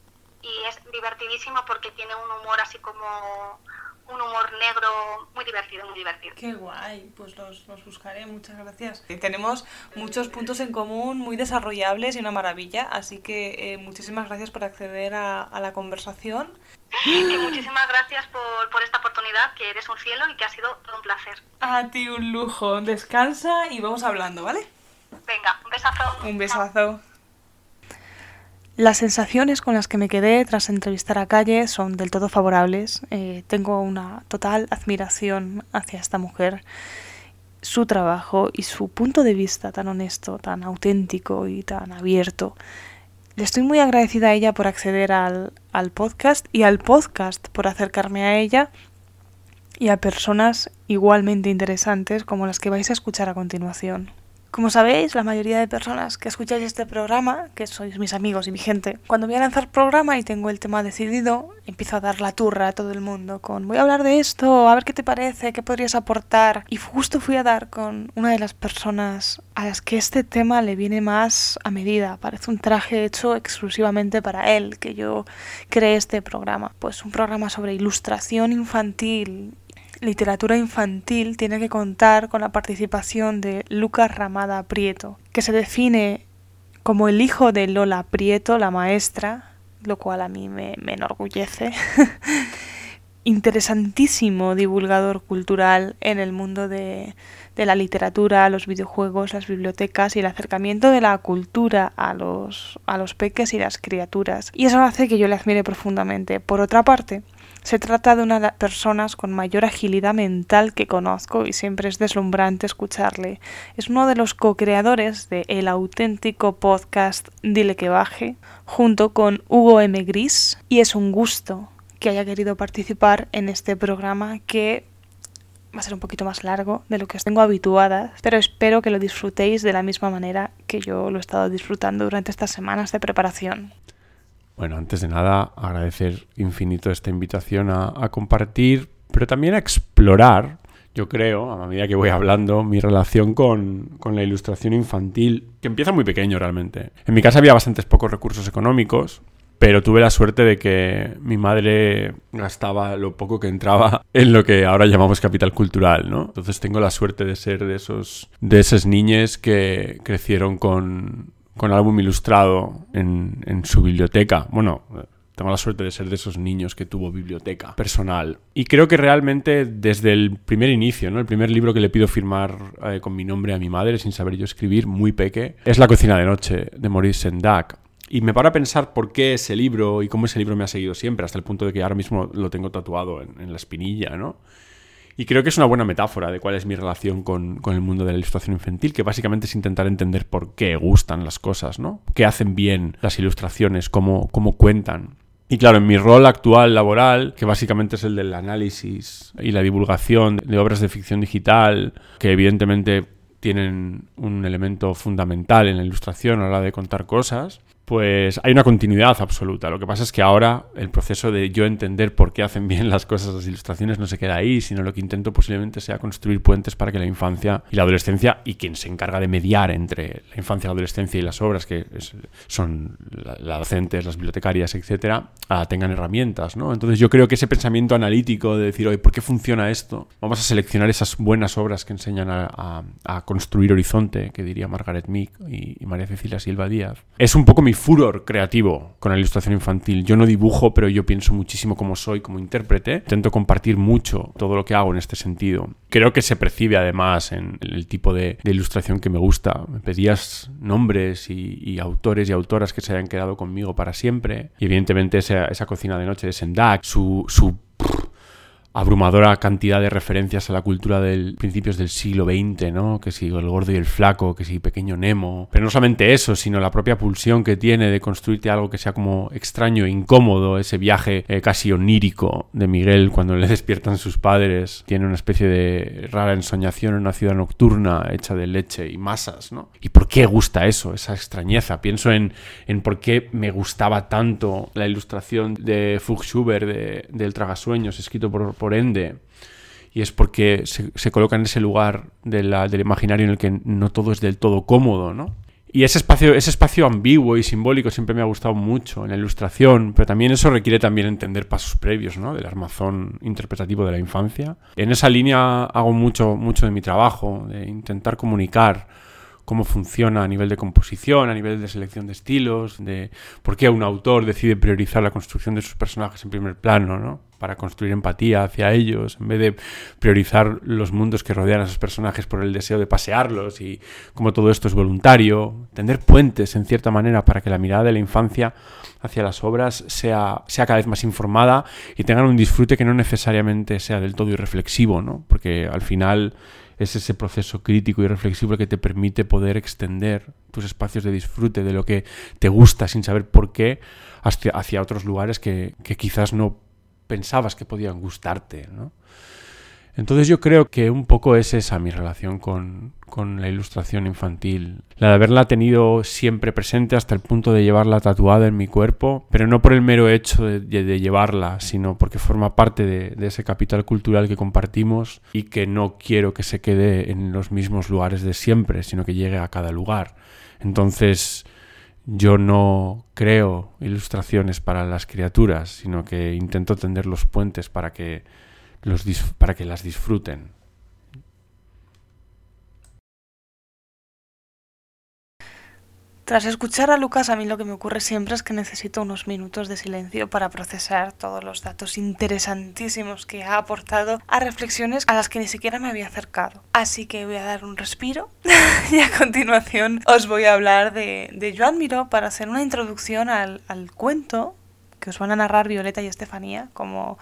Speaker 3: y es divertidísimo porque tiene un humor así como un humor negro muy divertido, muy divertido.
Speaker 2: Qué guay, pues los, los buscaré, muchas gracias. Y Tenemos muchos puntos en común muy desarrollables y una maravilla, así que eh, muchísimas gracias por acceder a, a la conversación.
Speaker 3: Y muchísimas gracias por, por esta oportunidad, que eres un cielo y que ha sido todo un placer.
Speaker 2: A ti un lujo, descansa y vamos hablando, ¿vale?
Speaker 3: Venga, un besazo.
Speaker 2: Un besazo.
Speaker 1: Las sensaciones con las que me quedé tras entrevistar a Calle son del todo favorables. Eh, tengo una total admiración hacia esta mujer, su trabajo y su punto de vista tan honesto, tan auténtico y tan abierto. Le estoy muy agradecida a ella por acceder al, al podcast y al podcast por acercarme a ella y a personas igualmente interesantes como las que vais a escuchar a continuación. Como sabéis, la mayoría de personas que escucháis este programa, que sois mis amigos y mi gente, cuando voy a lanzar programa y tengo el tema decidido, empiezo a dar la turra a todo el mundo con voy a hablar de esto, a ver qué te parece, qué podrías aportar. Y justo fui a dar con una de las personas a las que este tema le viene más a medida. Parece un traje hecho exclusivamente para él, que yo creé este programa. Pues un programa sobre ilustración infantil literatura infantil tiene que contar con la participación de Lucas Ramada Prieto, que se define como el hijo de Lola Prieto, la maestra, lo cual a mí me, me enorgullece. interesantísimo divulgador cultural en el mundo de, de la literatura, los videojuegos, las bibliotecas y el acercamiento de la cultura a los, a los peques y las criaturas. Y eso hace que yo le admire profundamente. Por otra parte, se trata de una de las personas con mayor agilidad mental que conozco y siempre es deslumbrante escucharle. Es uno de los co-creadores de el auténtico podcast Dile que baje, junto con Hugo M. Gris, y es un gusto que haya querido participar en este programa que va a ser un poquito más largo de lo que os tengo habituadas, pero espero que lo disfrutéis de la misma manera que yo lo he estado disfrutando durante estas semanas de preparación.
Speaker 4: Bueno, antes de nada, agradecer infinito esta invitación a, compartir, pero también a explorar, yo creo, a medida que voy hablando, mi relación con, con, la ilustración infantil, que empieza muy pequeño realmente. En mi casa había bastantes pocos recursos económicos, pero tuve la suerte de que mi madre gastaba lo poco que entraba en lo que ahora llamamos capital cultural, ¿no? Entonces tengo la suerte de ser de esos de esas niñas que crecieron con con álbum ilustrado en, su biblioteca. Bueno, tengo la suerte de ser de esos niños que tuvo biblioteca personal. Y creo que realmente desde el primer inicio, ¿no? el primer libro que le pido firmar eh, con mi nombre a mi madre sin saber yo escribir, muy peque, es La cocina de noche de Maurice Sendak. Y me paro a pensar por qué ese libro y cómo ese libro me ha seguido siempre, hasta el punto de que ahora mismo lo tengo tatuado en, en la espinilla, ¿no? Y creo que es una buena metáfora de cuál es mi relación con, con, el mundo de la ilustración infantil, que básicamente es intentar entender por qué gustan las cosas, ¿no? ¿Qué hacen bien las ilustraciones? ¿Cómo, cómo cuentan? Y claro, en mi rol actual laboral, que básicamente es el del análisis y la divulgación de obras de ficción digital, que evidentemente tienen un elemento fundamental en la ilustración a la hora de contar cosas, pues hay una continuidad absoluta. Lo que pasa es que ahora el proceso de yo entender por qué hacen bien las cosas las ilustraciones no se queda ahí, sino lo que intento posiblemente sea construir puentes para que la infancia y la adolescencia y quien se encarga de mediar entre la infancia, la adolescencia y las obras, que son las la docentes, las bibliotecarias, etcétera, uh, tengan herramientas, ¿no? Entonces yo creo que ese pensamiento analítico de decir, oye, ¿por qué funciona esto? Vamos a seleccionar esas buenas obras que enseñan a construir horizonte, que diría Margaret Meek y, y María Cecilia Silva Díaz. Es un poco mi furor creativo con la ilustración infantil. Yo no dibujo, pero yo pienso muchísimo como soy, como intérprete. Intento compartir mucho todo lo que hago en este sentido. Creo que se percibe además en el tipo de, ilustración que me gusta. Me pedías nombres y, y, autores y autoras que se hayan quedado conmigo para siempre. Y evidentemente esa, esa cocina de noche de Sendak, su, su abrumadora cantidad de referencias a la cultura de principios del siglo XX, ¿no? Que si el gordo y el flaco, que si pequeño Nemo. Pero no solamente eso, sino la propia pulsión que tiene de construirte algo que sea como extraño e incómodo, ese viaje eh, casi onírico de Miguel cuando le despiertan sus padres. Tiene una especie de rara ensoñación en una ciudad nocturna hecha de leche y masas, ¿no? ¿Y por qué gusta eso, esa extrañeza? Pienso en, en por qué me gustaba tanto la ilustración de Fuchs Schubert de, del Tragasueños, escrito por por ende. Y es porque se, se coloca en ese lugar de del imaginario en el que no todo es del todo cómodo, ¿no? Y ese espacio, ese espacio ambiguo y simbólico siempre me ha gustado mucho en la ilustración, pero también eso requiere también entender pasos previos, ¿no? Del armazón interpretativo de la infancia. En esa línea hago mucho, mucho de mi trabajo, de intentar comunicar cómo funciona a nivel de composición, a nivel de selección de estilos, de por qué un autor decide priorizar la construcción de sus personajes en primer plano, ¿no? para construir empatía hacia ellos, en vez de priorizar los mundos que rodean a esos personajes por el deseo de pasearlos y cómo todo esto es voluntario, tender puentes en cierta manera para que la mirada de la infancia hacia las obras sea, sea cada vez más informada y tengan un disfrute que no necesariamente sea del todo irreflexivo, ¿no? porque al final es ese proceso crítico y reflexivo que te permite poder extender tus espacios de disfrute de lo que te gusta sin saber por qué hacia, otros lugares que, que quizás no pensabas que podían gustarte, ¿no? Entonces yo creo que un poco es esa mi relación con, con, la ilustración infantil. La de haberla tenido siempre presente hasta el punto de llevarla tatuada en mi cuerpo, pero no por el mero hecho de, llevarla, sino porque forma parte de, ese capital cultural que compartimos y que no quiero que se quede en los mismos lugares de siempre, sino que llegue a cada lugar. Entonces yo no creo ilustraciones para las criaturas, sino que intento tender los puentes para que, para que las disfruten.
Speaker 1: Tras escuchar a Lucas, a mí lo que me ocurre siempre es que necesito unos minutos de silencio para procesar todos los datos interesantísimos que ha aportado a reflexiones a las que ni siquiera me había acercado. Así que voy a dar un respiro y a continuación os voy a hablar de, de Joan Miró para hacer una introducción al, al cuento que os van a narrar Violeta y Estefanía como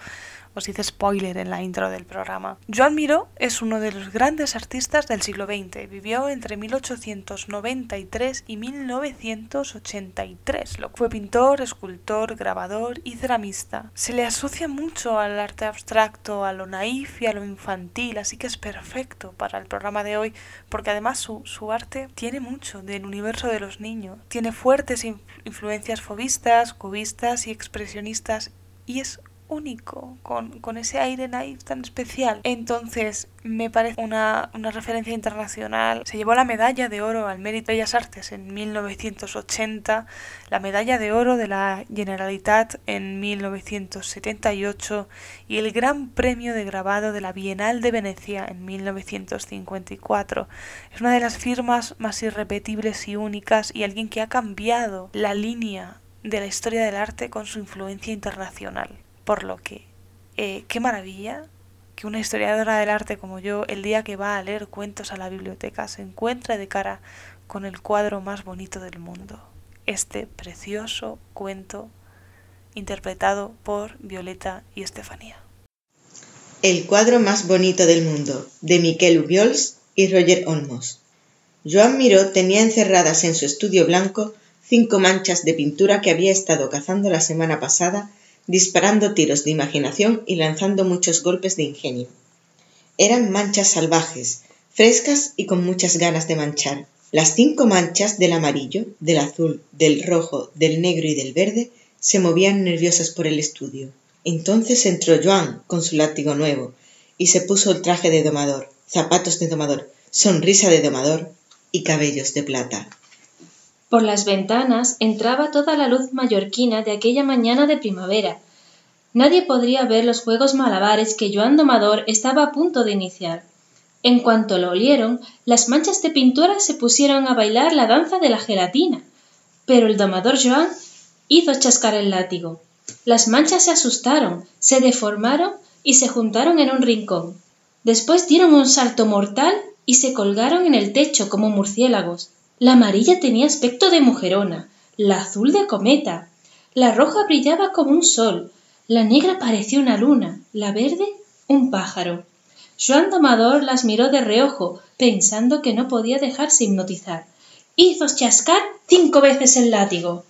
Speaker 1: os hice spoiler en la intro del programa. Joan Miró es uno de los grandes artistas del siglo XX. Vivió entre 1893 y 1983. Lo fue pintor, escultor, grabador y ceramista. Se le asocia mucho al arte abstracto, a lo naif y a lo infantil, así que es perfecto para el programa de hoy, porque además su, su arte tiene mucho del universo de los niños. Tiene fuertes influencias fobistas, cubistas y expresionistas y es único, con, con, ese aire naif tan especial. Entonces, me parece una, una, referencia internacional. Se llevó la medalla de oro al Mérito de Bellas Artes en 1980, la medalla de oro de la Generalitat en 1978 y el Gran Premio de Grabado de la Bienal de Venecia en 1954. Es una de las firmas más irrepetibles y únicas y alguien que ha cambiado la línea de la historia del arte con su influencia internacional. Por lo que, eh, qué maravilla que una historiadora del arte como yo, el día que va a leer cuentos a la biblioteca, se encuentre de cara con el cuadro más bonito del mundo. Este precioso cuento interpretado por Violeta y Estefanía.
Speaker 5: El cuadro más bonito del mundo, de Miquel Ubiols y Roger Olmos. Joan Miró tenía encerradas en su estudio blanco cinco manchas de pintura que había estado cazando la semana pasada disparando tiros de imaginación y lanzando muchos golpes de ingenio. Eran manchas salvajes, frescas y con muchas ganas de manchar. Las cinco manchas del amarillo, del azul, del rojo, del negro y del verde se movían nerviosas por el estudio. Entonces entró Joan con su látigo nuevo y se puso el traje de domador, zapatos de domador, sonrisa de domador y cabellos de plata.
Speaker 6: Por las ventanas entraba toda la luz mallorquina de aquella mañana de primavera. Nadie podría ver los juegos malabares que Joan Domador estaba a punto de iniciar. En cuanto lo olieron, las manchas de pintura se pusieron a bailar la danza de la gelatina. Pero el domador Joan hizo chascar el látigo. Las manchas se asustaron, se deformaron y se juntaron en un rincón. Después dieron un salto mortal y se colgaron en el techo como murciélagos. La amarilla tenía aspecto de mujerona, la azul de cometa, la roja brillaba como un sol, la negra parecía una luna, la verde un pájaro. Joan Domador las miró de reojo, pensando que no podía dejarse hipnotizar. Hizo chascar cinco veces el látigo.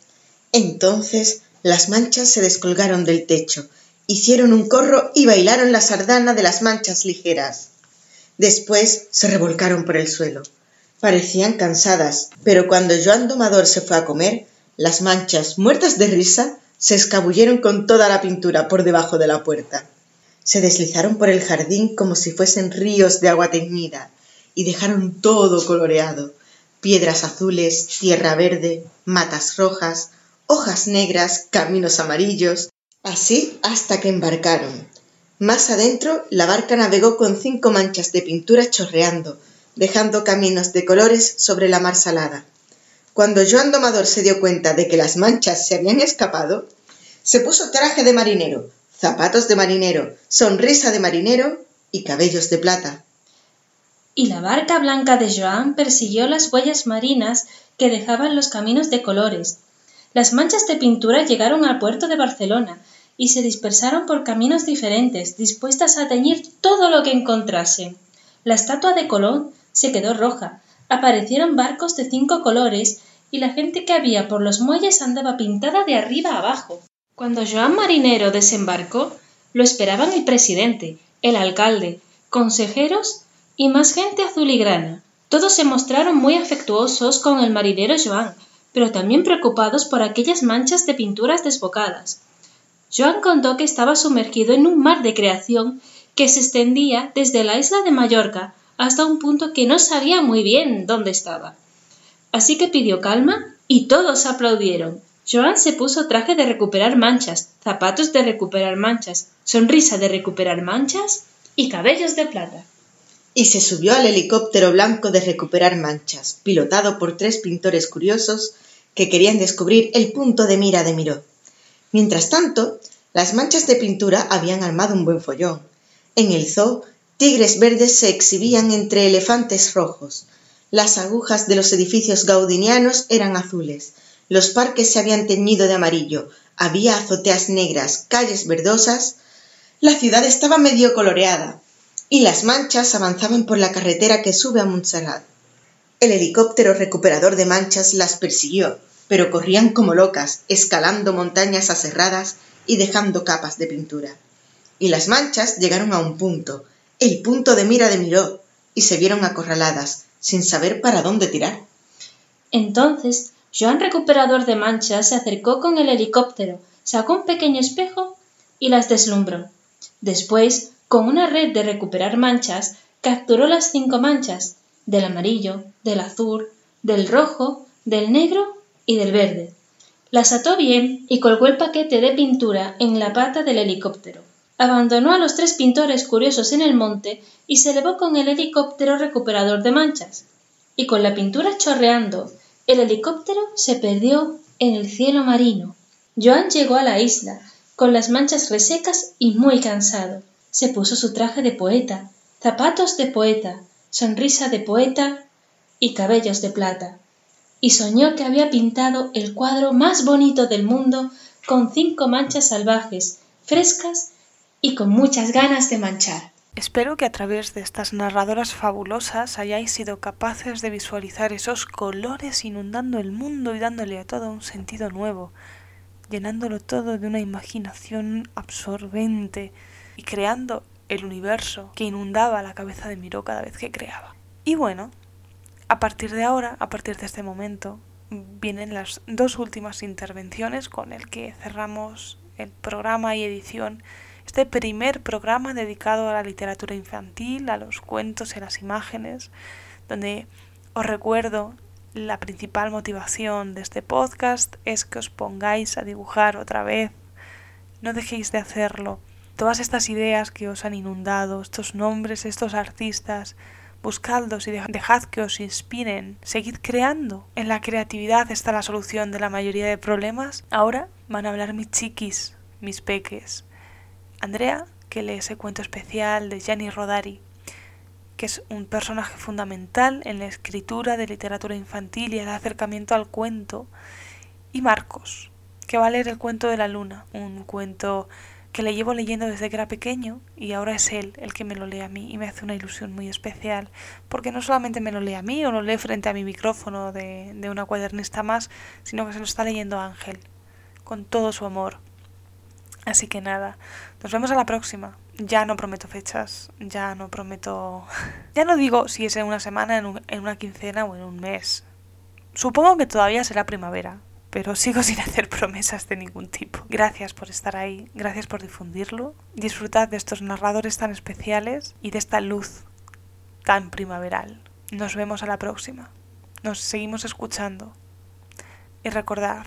Speaker 5: Entonces las manchas se descolgaron del techo, hicieron un corro y bailaron la sardana de las manchas ligeras. Después se revolcaron por el suelo. Parecían cansadas, pero cuando Joan Domador se fue a comer, las manchas, muertas de risa, se escabulleron con toda la pintura por debajo de la puerta. Se deslizaron por el jardín como si fuesen ríos de agua teñida y dejaron todo coloreado piedras azules, tierra verde, matas rojas, hojas negras, caminos amarillos, así hasta que embarcaron. Más adentro, la barca navegó con cinco manchas de pintura chorreando, dejando caminos de colores sobre la mar salada. Cuando Joan Domador se dio cuenta de que las manchas se habían escapado, se puso traje de marinero, zapatos de marinero, sonrisa de marinero y cabellos de plata.
Speaker 6: Y la barca blanca de Joan persiguió las huellas marinas que dejaban los caminos de colores. Las manchas de pintura llegaron al puerto de Barcelona y se dispersaron por caminos diferentes, dispuestas a teñir todo lo que encontrasen. La estatua de Colón se quedó roja, aparecieron barcos de cinco colores y la gente que había por los muelles andaba pintada de arriba abajo. Cuando Joan Marinero desembarcó, lo esperaban el presidente, el alcalde, consejeros y más gente azul y grana. Todos se mostraron muy afectuosos con el marinero Joan, pero también preocupados por aquellas manchas de pinturas desbocadas. Joan contó que estaba sumergido en un mar de creación que se extendía desde la isla de Mallorca hasta un punto que no sabía muy bien dónde estaba. Así que pidió calma y todos aplaudieron. Joan se puso traje de recuperar manchas, zapatos de recuperar manchas, sonrisa de recuperar manchas y cabellos de plata.
Speaker 5: y se subió al helicóptero blanco de recuperar manchas, pilotado por tres pintores curiosos que querían descubrir el punto de mira de Miró. Mientras tanto, las manchas de pintura habían armado un buen follón. En el zoo, tigres verdes se exhibían entre elefantes rojos. Las agujas de los edificios gaudinianos eran azules. Los parques se habían teñido de amarillo. Había azoteas negras, calles verdosas. La ciudad estaba medio coloreada, y las manchas avanzaban por la carretera que sube a Montserrat. El helicóptero recuperador de manchas las persiguió, pero corrían como locas, escalando montañas aserradas y dejando capas de pintura. Y las manchas llegaron a un punto, el punto de mira de Miró, y se vieron acorraladas, sin saber para dónde tirar.
Speaker 6: Entonces, Joan Recuperador de Manchas se acercó con el helicóptero, sacó un pequeño espejo y las deslumbró. Después con una red de recuperar manchas, capturó las cinco manchas, del amarillo, del azul, del rojo, del negro y del verde. Las ató bien y colgó el paquete de pintura en la pata del helicóptero. Abandonó a los tres pintores curiosos en el monte y se elevó con el helicóptero recuperador de manchas. Y con la pintura chorreando, el helicóptero se perdió en el cielo marino. Joan llegó a la isla, con las manchas resecas y muy cansado. Se puso su traje de poeta, zapatos de poeta, sonrisa de poeta y cabellos de plata, y soñó que había pintado el cuadro más bonito del mundo con cinco manchas salvajes, frescas y con muchas ganas de manchar.
Speaker 1: Espero que a través de estas narradoras fabulosas hayáis sido capaces de visualizar esos colores inundando el mundo y dándole a todo un sentido nuevo, llenándolo todo de una imaginación absorbente, y creando el universo que inundaba la cabeza de Miró cada vez que creaba. Y bueno, a partir de ahora, a partir de este momento, vienen las dos últimas intervenciones con el que cerramos el programa y edición, este primer programa dedicado a la literatura infantil, a los cuentos y las imágenes, donde os recuerdo la principal motivación de este podcast es que os pongáis a dibujar otra vez. No dejéis de hacerlo todas estas ideas que os han inundado, estos nombres, estos artistas, buscadlos y dejad que os inspiren, seguid creando. En la creatividad está la solución de la mayoría de problemas. Ahora van a hablar mis chiquis, mis peques. Andrea, que lee ese cuento especial de Gianni Rodari, que es un personaje fundamental en la escritura de literatura infantil y el acercamiento al cuento. Y Marcos, que va a leer el cuento de la luna, un cuento que le llevo leyendo desde que era pequeño y ahora es él el que me lo lee a mí y me hace una ilusión muy especial porque no solamente me lo lee a mí o lo lee frente a mi micrófono de, de una cuadernista más, sino que se lo está leyendo Ángel con todo su amor. Así que nada, nos vemos a la próxima. Ya no prometo fechas, ya no prometo... Ya no digo si es en una semana, en, una quincena o en un mes. Supongo que todavía será primavera, pero sigo sin hacer promesas de ningún tipo. Gracias por estar ahí, gracias por difundirlo. Disfrutad de estos narradores tan especiales y de esta luz tan primaveral. Nos vemos a la próxima. Nos seguimos escuchando. Y recordad,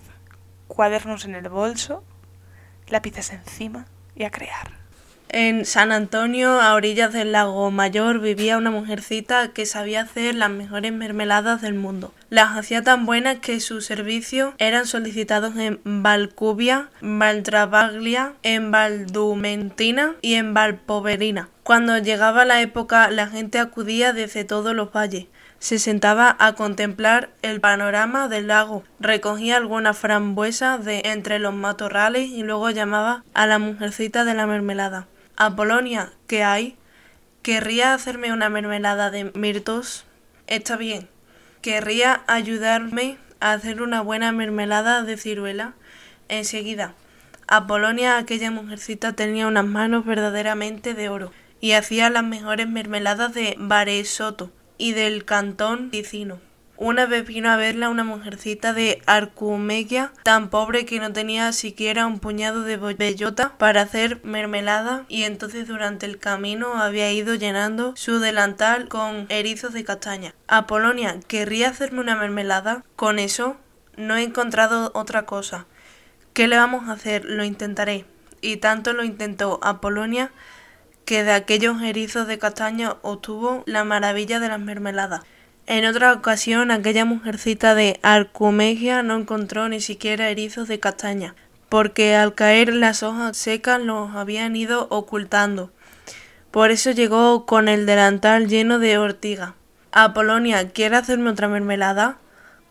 Speaker 1: cuadernos en el bolso, lápices encima y a crear.
Speaker 7: En San Antonio, a orillas del lago Mayor, vivía una mujercita que sabía hacer las mejores mermeladas del mundo. Las hacía tan buenas que sus servicios eran solicitados en Valcubia, Valtravaglia, en Valdumentina y en Valpoverina. Cuando llegaba la época, la gente acudía desde todos los valles se sentaba a contemplar el panorama del lago, recogía algunas frambuesas de entre los matorrales y luego llamaba a la mujercita de la mermelada. Apolonia, ¿qué hay? ¿Querría hacerme una mermelada de mirtos? Está bien. ¿Querría ayudarme a hacer una buena mermelada de ciruela? Enseguida. Apolonia, aquella mujercita, tenía unas manos verdaderamente de oro y hacía las mejores mermeladas de Baresoto y del cantón Ticino. Una vez vino a verla una mujercita de Arcumegia, tan pobre que no tenía siquiera un puñado de bellota para hacer mermelada, y entonces durante el camino había ido llenando su delantal con erizos de castaña. Apolonia, ¿querría hacerme una mermelada? Con eso no he encontrado otra cosa. ¿Qué le vamos a hacer? Lo intentaré. Y tanto lo intentó Apolonia que de aquellos erizos de castaña obtuvo la maravilla de las mermeladas. En otra ocasión, aquella mujercita de Arcumegia no encontró ni siquiera erizos de castaña, porque al caer las hojas secas los habían ido ocultando. Por eso llegó con el delantal lleno de ortiga. Apolonia, ¿quiere hacerme otra mermelada?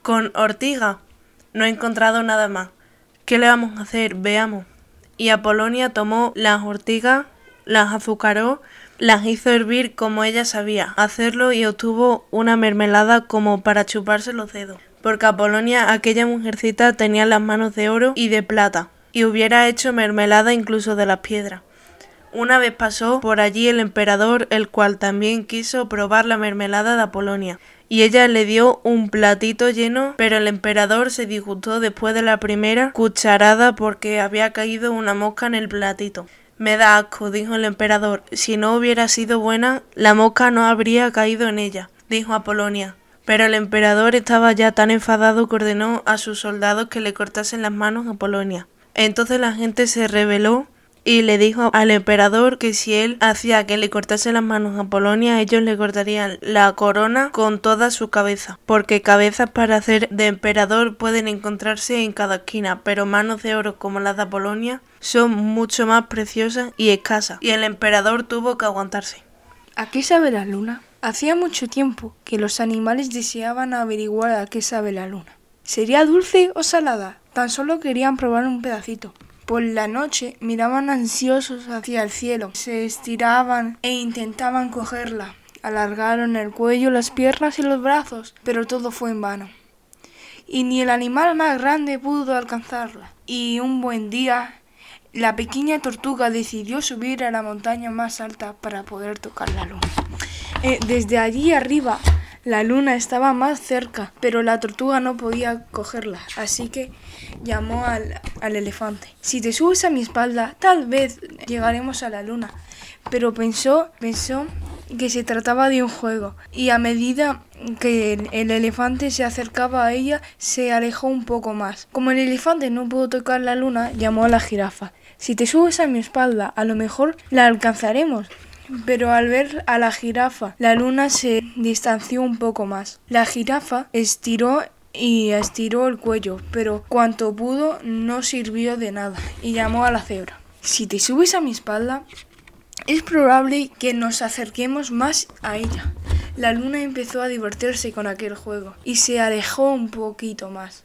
Speaker 7: Con ortiga. No he encontrado nada más. ¿Qué le vamos a hacer? Veamos. Y Apolonia tomó las ortigas, las azucaró, las hizo hervir como ella sabía hacerlo y obtuvo una mermelada como para chuparse los dedos. Porque Apolonia, aquella mujercita, tenía las manos de oro y de plata, y hubiera hecho mermelada incluso de las piedras. Una vez pasó por allí el emperador, el cual también quiso probar la mermelada de Apolonia, y ella le dio un platito lleno, pero el emperador se disgustó después de la primera cucharada porque había caído una mosca en el platito. Me da asco, dijo el emperador. Si no hubiera sido buena, la mosca no habría caído en ella, dijo Apolonia. Pero el emperador estaba ya tan enfadado que ordenó a sus soldados que le cortasen las manos a Apolonia. Entonces la gente se rebeló y le dijo al emperador que si él hacía que le cortase las manos a Polonia, ellos le cortarían la corona con toda su cabeza, porque cabezas para hacer de emperador pueden encontrarse en cada esquina, pero manos de oro como las de Polonia son mucho más preciosas y escasas, y el emperador tuvo que aguantarse.
Speaker 8: ¿A qué sabe la luna? Hacía mucho tiempo que los animales deseaban averiguar a qué sabe la luna. ¿Sería dulce o salada? Tan solo querían probar un pedacito. Por la noche miraban ansiosos hacia el cielo, se estiraban e intentaban cogerla. Alargaron el cuello, las piernas y los brazos, pero todo fue en vano. Y ni el animal más grande pudo alcanzarla. Y un buen día, la pequeña tortuga decidió subir a la montaña más alta para poder tocar la luna. Eh, desde allí arriba la luna estaba más cerca, pero la tortuga no podía cogerla, así que llamó al, al, elefante. Si te subes a mi espalda, tal vez llegaremos a la luna. Pero pensó, pensó que se trataba de un juego, y a medida que el, el elefante se acercaba a ella, se alejó un poco más. Como el elefante no pudo tocar la luna, llamó a la jirafa. Si te subes a mi espalda, a lo mejor la alcanzaremos. Pero al ver a la jirafa, la luna se distanció un poco más. La jirafa estiró y estiró el cuello, pero cuanto pudo no sirvió de nada y llamó a la cebra. Si te subes a mi espalda, es probable que nos acerquemos más a ella. La luna empezó a divertirse con aquel juego y se alejó un poquito más.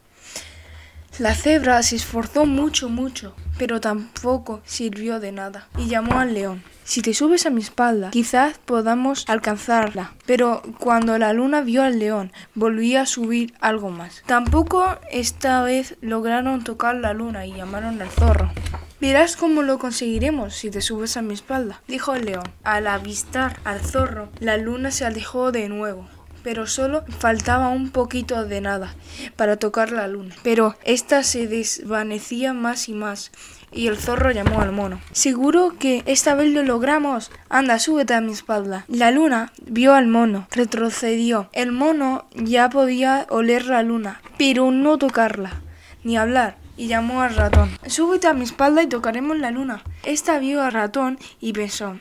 Speaker 8: La cebra se esforzó mucho, mucho, pero tampoco sirvió de nada y llamó al león. Si te subes a mi espalda, quizás podamos alcanzarla. Pero cuando la luna vio al león, volvía a subir algo más. Tampoco esta vez lograron tocar la luna y llamaron al zorro. Verás cómo lo conseguiremos si te subes a mi espalda, dijo el león. Al avistar al zorro, la luna se alejó de nuevo pero solo faltaba un poquito de nada para tocar la luna. Pero ésta se desvanecía más y más, y el zorro llamó al mono. Seguro que esta vez lo logramos. Anda, súbete a mi espalda. La luna vio al mono, retrocedió. El mono ya podía oler la luna, pero no tocarla, ni hablar y llamó al ratón. Súbete a mi espalda y tocaremos la luna. Esta vio al ratón y pensó,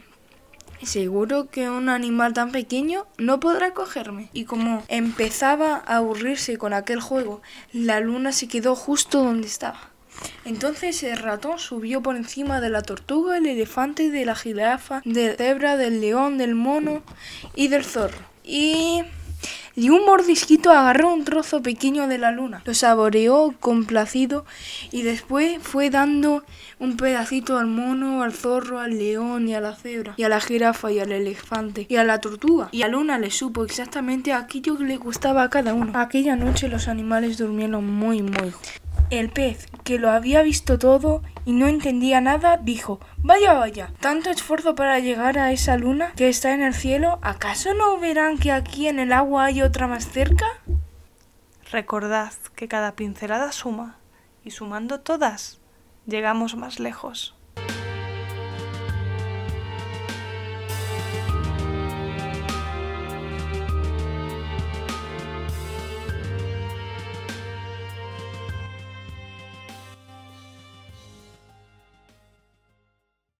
Speaker 8: Seguro que un animal tan pequeño no podrá cogerme. Y como empezaba a aburrirse con aquel juego, la luna se quedó justo donde estaba. Entonces el ratón subió por encima de la tortuga, el elefante, de la jirafa, del cebra, del león, del mono y del zorro. Y y un mordisquito agarró un trozo pequeño de la luna, lo saboreó complacido y después fue dando un pedacito al mono, al zorro, al león y a la cebra, y a la jirafa y al elefante y a la tortuga. Y a Luna le supo exactamente aquello que le gustaba a cada uno. Aquella noche los animales durmieron muy muy. El pez, que lo había visto todo y no entendía nada, dijo Vaya, vaya, tanto esfuerzo para llegar a esa luna que está en el cielo, ¿acaso no verán que aquí en el agua hay otra más cerca?
Speaker 2: Recordad que cada pincelada suma, y sumando todas, llegamos más lejos.